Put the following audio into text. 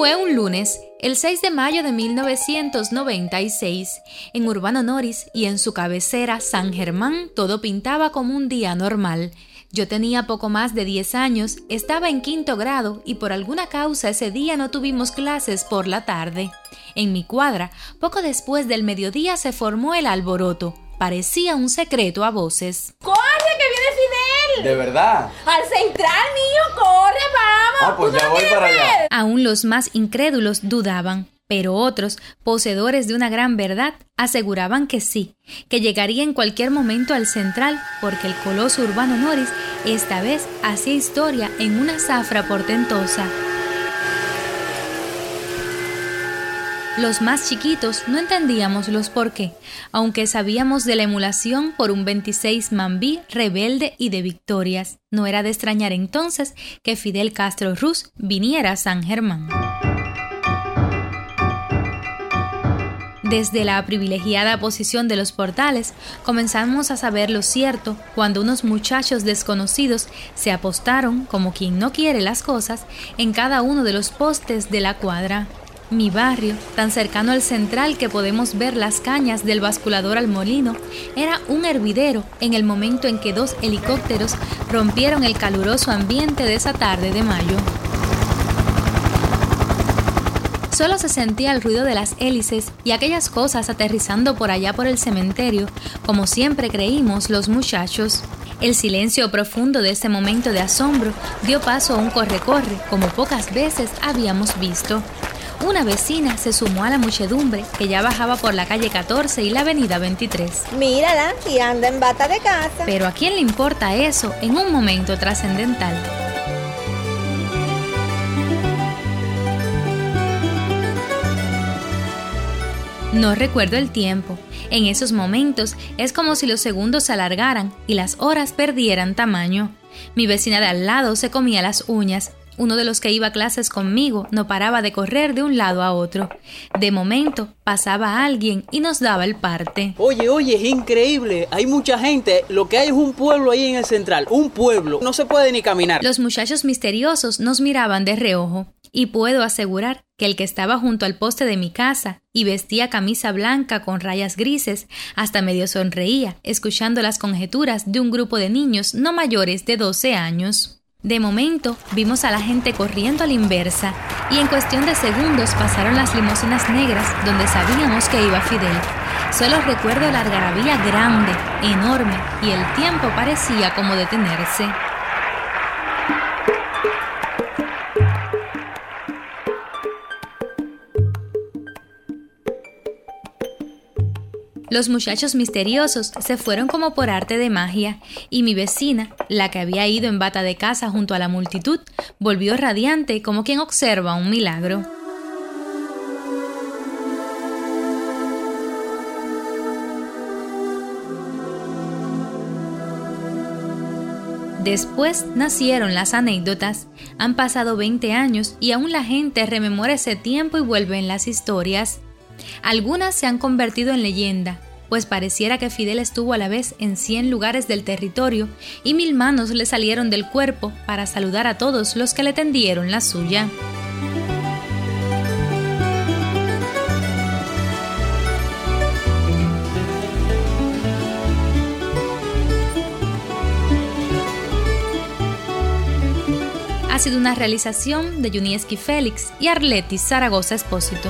Fue un lunes, el 6 de mayo de 1996, en Urbano Noris y en su cabecera San Germán todo pintaba como un día normal. Yo tenía poco más de 10 años, estaba en quinto grado y por alguna causa ese día no tuvimos clases por la tarde. En mi cuadra, poco después del mediodía se formó el alboroto. Parecía un secreto a voces. ¿De verdad? ¡Al central, niño! ¡Corre, vamos! Ah, pues ya voy para allá. Aún los más incrédulos dudaban, pero otros, poseedores de una gran verdad, aseguraban que sí, que llegaría en cualquier momento al central, porque el coloso urbano Norris esta vez hacía historia en una zafra portentosa. Los más chiquitos no entendíamos los por qué, aunque sabíamos de la emulación por un 26 Mambí rebelde y de victorias. No era de extrañar entonces que Fidel Castro Ruz viniera a San Germán. Desde la privilegiada posición de los portales, comenzamos a saber lo cierto cuando unos muchachos desconocidos se apostaron, como quien no quiere las cosas, en cada uno de los postes de la cuadra. Mi barrio, tan cercano al central que podemos ver las cañas del basculador al molino, era un hervidero en el momento en que dos helicópteros rompieron el caluroso ambiente de esa tarde de mayo. Solo se sentía el ruido de las hélices y aquellas cosas aterrizando por allá por el cementerio, como siempre creímos los muchachos. El silencio profundo de ese momento de asombro dio paso a un corre-corre, como pocas veces habíamos visto. Una vecina se sumó a la muchedumbre que ya bajaba por la calle 14 y la avenida 23. Mírala, y anda en bata de casa. Pero ¿a quién le importa eso en un momento trascendental? No recuerdo el tiempo. En esos momentos es como si los segundos se alargaran y las horas perdieran tamaño. Mi vecina de al lado se comía las uñas uno de los que iba a clases conmigo no paraba de correr de un lado a otro. De momento pasaba alguien y nos daba el parte. Oye, oye, es increíble. Hay mucha gente. Lo que hay es un pueblo ahí en el central. Un pueblo. No se puede ni caminar. Los muchachos misteriosos nos miraban de reojo. Y puedo asegurar que el que estaba junto al poste de mi casa y vestía camisa blanca con rayas grises hasta medio sonreía, escuchando las conjeturas de un grupo de niños no mayores de 12 años. De momento vimos a la gente corriendo a la inversa y en cuestión de segundos pasaron las limusinas negras donde sabíamos que iba Fidel. Solo recuerdo la algarabía grande, enorme y el tiempo parecía como detenerse. Los muchachos misteriosos se fueron como por arte de magia, y mi vecina, la que había ido en bata de casa junto a la multitud, volvió radiante como quien observa un milagro. Después nacieron las anécdotas. Han pasado 20 años y aún la gente rememora ese tiempo y vuelve en las historias. Algunas se han convertido en leyenda, pues pareciera que Fidel estuvo a la vez en 100 lugares del territorio y mil manos le salieron del cuerpo para saludar a todos los que le tendieron la suya. Ha sido una realización de Junieski Félix y Arletis Zaragoza Espósito.